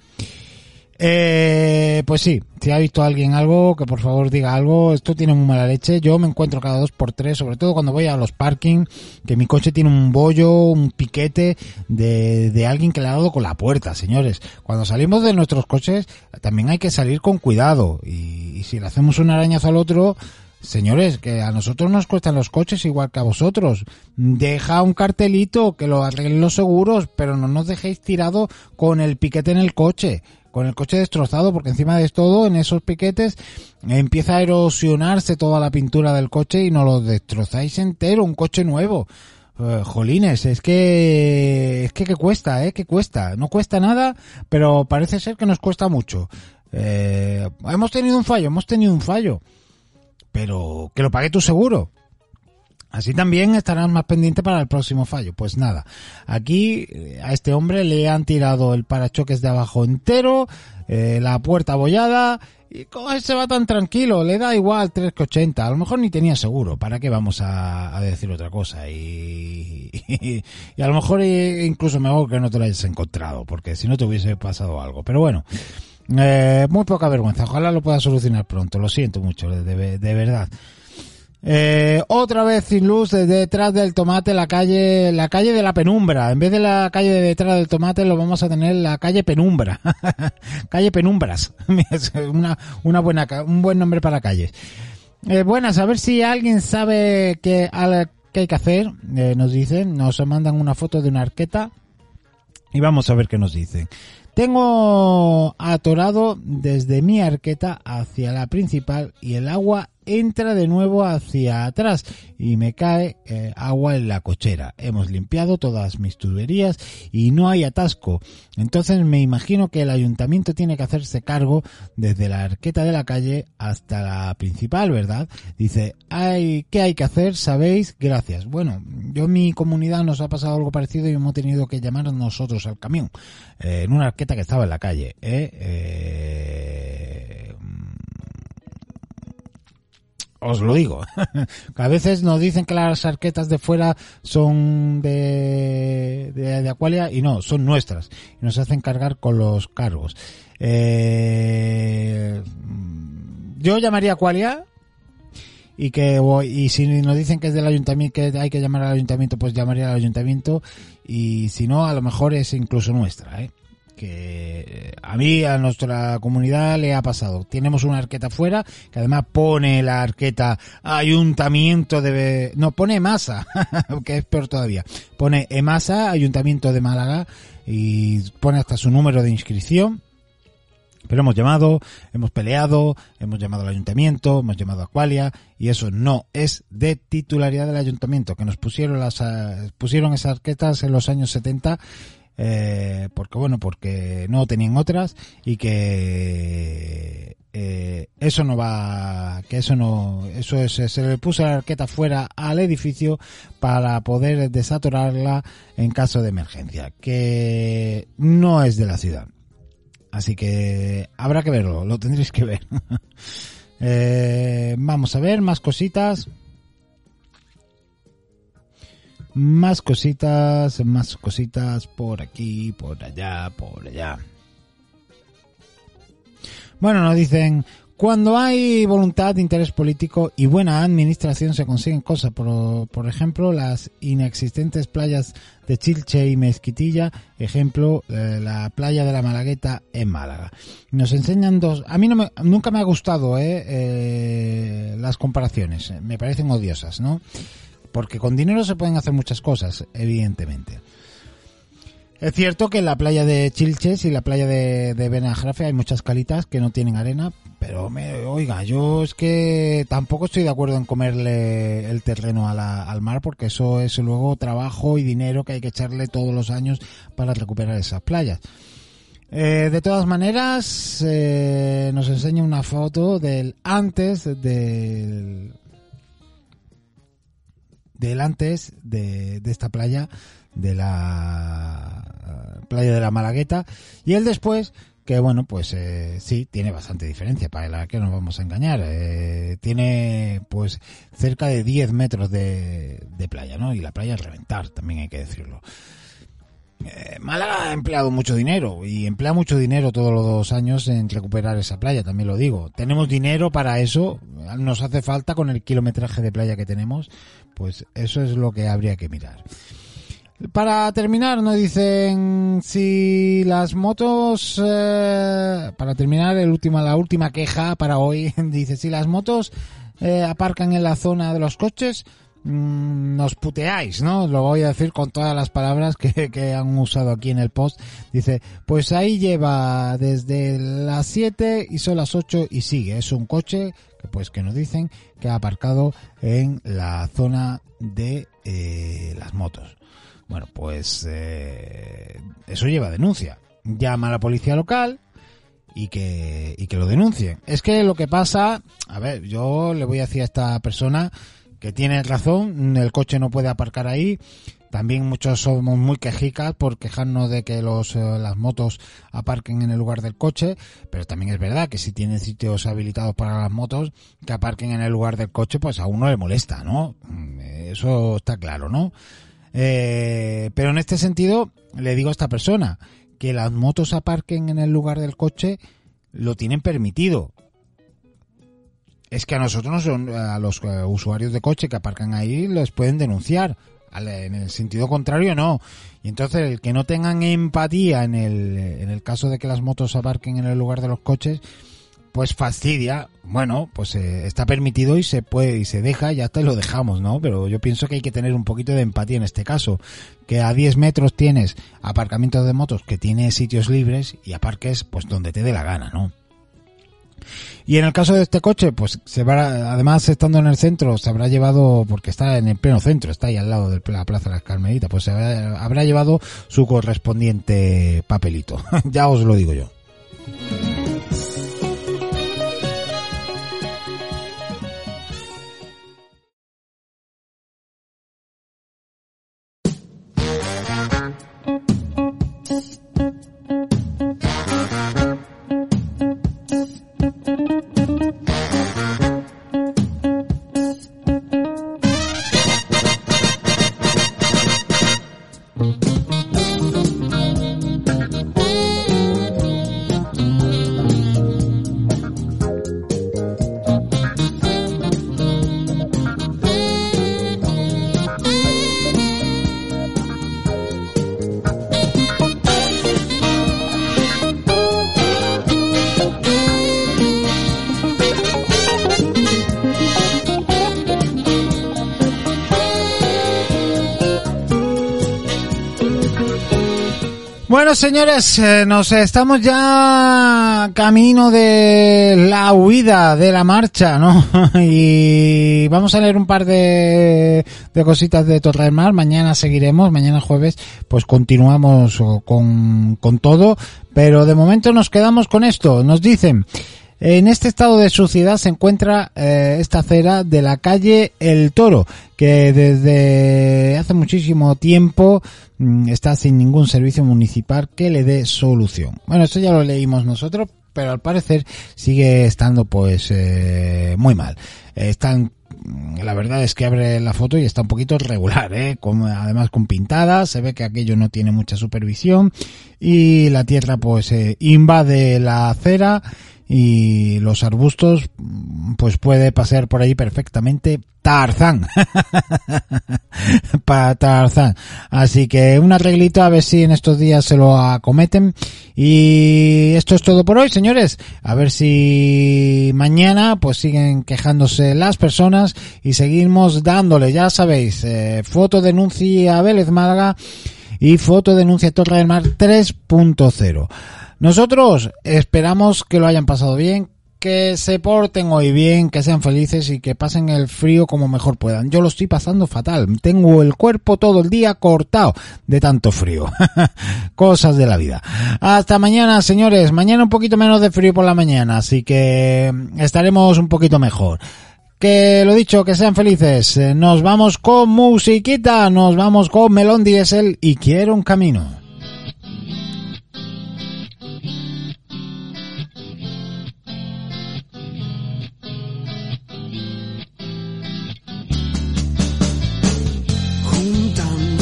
C: Eh, pues sí, si ha visto alguien algo, que por favor diga algo. Esto tiene muy mala leche. Yo me encuentro cada dos por tres, sobre todo cuando voy a los parking, que mi coche tiene un bollo, un piquete de, de alguien que le ha dado con la puerta, señores. Cuando salimos de nuestros coches, también hay que salir con cuidado. Y, y si le hacemos un arañazo al otro, Señores, que a nosotros nos cuestan los coches igual que a vosotros. Deja un cartelito que lo arreglen los seguros, pero no nos dejéis tirado con el piquete en el coche, con el coche destrozado, porque encima de todo, en esos piquetes, empieza a erosionarse toda la pintura del coche y nos lo destrozáis entero, un coche nuevo. Eh, jolines, es que, es que, que cuesta, eh, que cuesta. No cuesta nada, pero parece ser que nos cuesta mucho. Eh, hemos tenido un fallo, hemos tenido un fallo pero que lo pague tu seguro. Así también estarás más pendiente para el próximo fallo. Pues nada, aquí eh, a este hombre le han tirado el parachoques de abajo entero, eh, la puerta abollada y coge, se va tan tranquilo, le da igual 3,80, a lo mejor ni tenía seguro, ¿para qué vamos a, decir otra cosa? Y, y, y, a lo mejor incluso mejor que no te lo hayas encontrado, porque si no te hubiese pasado algo. Pero bueno, eh, muy poca vergüenza. Ojalá lo pueda solucionar pronto. Lo siento mucho, de, verdad. Eh, otra vez sin luz detrás del tomate la calle la calle de la penumbra en vez de la calle de detrás del tomate lo vamos a tener la calle penumbra calle penumbras una una buena un buen nombre para calles eh, buenas a ver si alguien sabe qué, qué hay que hacer eh, nos dicen nos mandan una foto de una arqueta y vamos a ver qué nos dicen tengo atorado desde mi arqueta hacia la principal y el agua entra de nuevo hacia atrás y me cae eh, agua en la cochera. Hemos limpiado todas mis tuberías y no hay atasco. Entonces me imagino que el ayuntamiento tiene que hacerse cargo desde la arqueta de la calle hasta la principal, ¿verdad? Dice, hay, ¿qué hay que hacer? ¿Sabéis? Gracias. Bueno, yo en mi comunidad nos ha pasado algo parecido y hemos tenido que llamar nosotros al camión eh, en una arqueta que estaba en la calle. ¿eh? eh os lo digo. a veces nos dicen que las arquetas de fuera son de, de, de Aqualia y no, son nuestras. Y nos hacen cargar con los cargos. Eh, yo llamaría Aqualia y que y si nos dicen que es del ayuntamiento que hay que llamar al ayuntamiento pues llamaría al ayuntamiento y si no a lo mejor es incluso nuestra ¿eh? Que a mí, a nuestra comunidad le ha pasado. Tenemos una arqueta fuera, que además pone la arqueta Ayuntamiento de... No, pone masa que es peor todavía. Pone EMASA, Ayuntamiento de Málaga, y pone hasta su número de inscripción. Pero hemos llamado, hemos peleado, hemos llamado al ayuntamiento, hemos llamado a Qualia y eso no es de titularidad del ayuntamiento, que nos pusieron las pusieron esas arquetas en los años 70 eh, porque bueno, porque no tenían otras y que eh, eso no va, que eso no, eso es, se le puso la arqueta fuera al edificio para poder desatorarla en caso de emergencia, que no es de la ciudad. Así que habrá que verlo, lo tendréis que ver. eh, vamos a ver más cositas. Más cositas, más cositas por aquí, por allá, por allá. Bueno, nos dicen, cuando hay voluntad, interés político y buena administración se consiguen cosas. Por, por, ejemplo, las inexistentes playas de Chilche y Mezquitilla. Ejemplo, eh, la playa de la Malagueta en Málaga. Nos enseñan dos. A mí no me, nunca me ha gustado eh, eh, las comparaciones. Me parecen odiosas, ¿no? Porque con dinero se pueden hacer muchas cosas, evidentemente. Es cierto que en la playa de Chilches y la playa de, de Benajrafe hay muchas calitas que no tienen arena, pero me, oiga, yo es que tampoco estoy de acuerdo en comerle el terreno al mar porque eso es luego trabajo y dinero que hay que echarle todos los años para recuperar esas playas. Eh, de todas maneras, eh, nos enseña una foto del antes del del antes de, esta playa, de la playa de la Malagueta, y el después, que bueno, pues eh, sí, tiene bastante diferencia, para la que nos vamos a engañar. Eh, tiene pues cerca de 10 metros de, de playa, ¿no? Y la playa es reventar, también hay que decirlo. Eh, Málaga ha empleado mucho dinero y emplea mucho dinero todos los años en recuperar esa playa, también lo digo. Tenemos dinero para eso, nos hace falta con el kilometraje de playa que tenemos, pues eso es lo que habría que mirar. Para terminar, nos dicen si las motos, eh, para terminar, el última, la última queja para hoy, dice si las motos eh, aparcan en la zona de los coches, mm, nos puteáis, ¿no? Lo voy a decir con todas las palabras que, que han usado aquí en el post. Dice, pues ahí lleva desde las 7 y son las 8 y sigue. Es un coche que pues que nos dicen que ha aparcado en la zona de eh, las motos. Bueno, pues eh, eso lleva denuncia. Llama a la policía local y que, y que lo denuncien. Es que lo que pasa, a ver, yo le voy a decir a esta persona que tiene razón, el coche no puede aparcar ahí. También muchos somos muy quejicas por quejarnos de que los, eh, las motos aparquen en el lugar del coche, pero también es verdad que si tienen sitios habilitados para las motos, que aparquen en el lugar del coche, pues a uno le molesta, ¿no? Mm, Eso está claro, ¿no? Eh, pero en este sentido, le digo a esta persona que las motos aparquen en el lugar del coche lo tienen permitido. Es que a nosotros, no son, a los eh, usuarios de coche que aparcan ahí, les pueden denunciar. En el sentido contrario, no. Y entonces, el que no tengan empatía en el, en el caso de que las motos aparquen en el lugar de los coches, pues fastidia. Bueno, pues eh, está permitido y se puede y se deja, ya te lo dejamos, ¿no? Pero yo pienso que hay que tener un poquito de empatía en este caso. Que a 10 metros tienes aparcamientos de motos que tiene sitios libres y aparques pues donde te dé la gana, ¿no? Y en el caso de este coche, pues se va, además estando en el centro, se habrá llevado, porque está en el pleno centro, está ahí al lado de la Plaza de las Carmelitas, pues se habrá, habrá llevado su correspondiente papelito. ya os lo digo yo. Señores, eh, nos estamos ya camino de la huida de la marcha, ¿no? y vamos a leer un par de, de cositas de Torre del Mar. Mañana seguiremos, mañana jueves, pues continuamos con, con todo. Pero de momento nos quedamos con esto. Nos dicen, en este estado de suciedad se encuentra eh, esta acera de la calle El Toro, que desde hace muchísimo tiempo mm, está sin ningún servicio municipal que le dé solución. Bueno, esto ya lo leímos nosotros, pero al parecer sigue estando pues eh, muy mal. Están la verdad es que abre la foto y está un poquito regular, ¿eh? Con- además con pintadas, se ve que aquello no tiene mucha supervisión y la tierra pues eh, invade la acera y los arbustos pues puede pasear por ahí perfectamente Tarzán. Para Tarzán. Así que un arreglito a ver si en estos días se lo acometen. Y esto es todo por hoy, señores. A ver si mañana pues siguen quejándose las personas y seguimos dándole, ya sabéis, eh, foto denuncia Vélez Málaga y foto denuncia Torre del Mar 3.0. Nosotros esperamos que lo hayan pasado bien, que se porten hoy bien, que sean felices y que pasen el frío como mejor puedan. Yo lo estoy pasando fatal. Tengo el cuerpo todo el día cortado de tanto frío. Cosas de la vida. Hasta mañana, señores. Mañana un poquito menos de frío por la mañana, así que estaremos un poquito mejor. Que lo dicho, que sean felices. Eh, Nos vamos con musiquita, nos vamos con Melón Diesel y quiero un camino.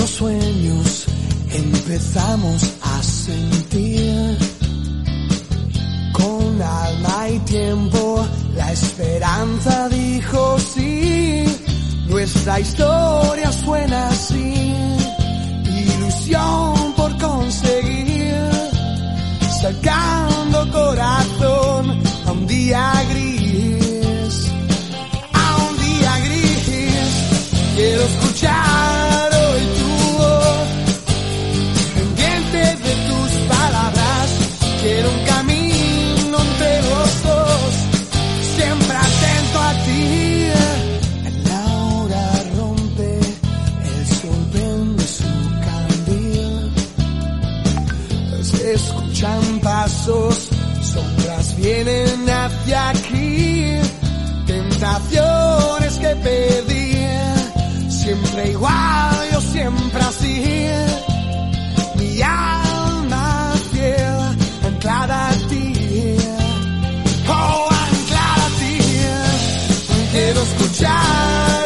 B: Juntando sueños empezamos a sentir con alma y tiempo la esperanza dijo sí. Nuestra historia suena así, ilusión por conseguir, sacando corazón a un día gris, a un día gris. Quiero escuchar pasos, sombras vienen hacia aquí. Tentaciones que perdí, siempre igual, yo siempre así. Mi alma fiel, anclada a ti. Oh, anclada a ti. Quiero escuchar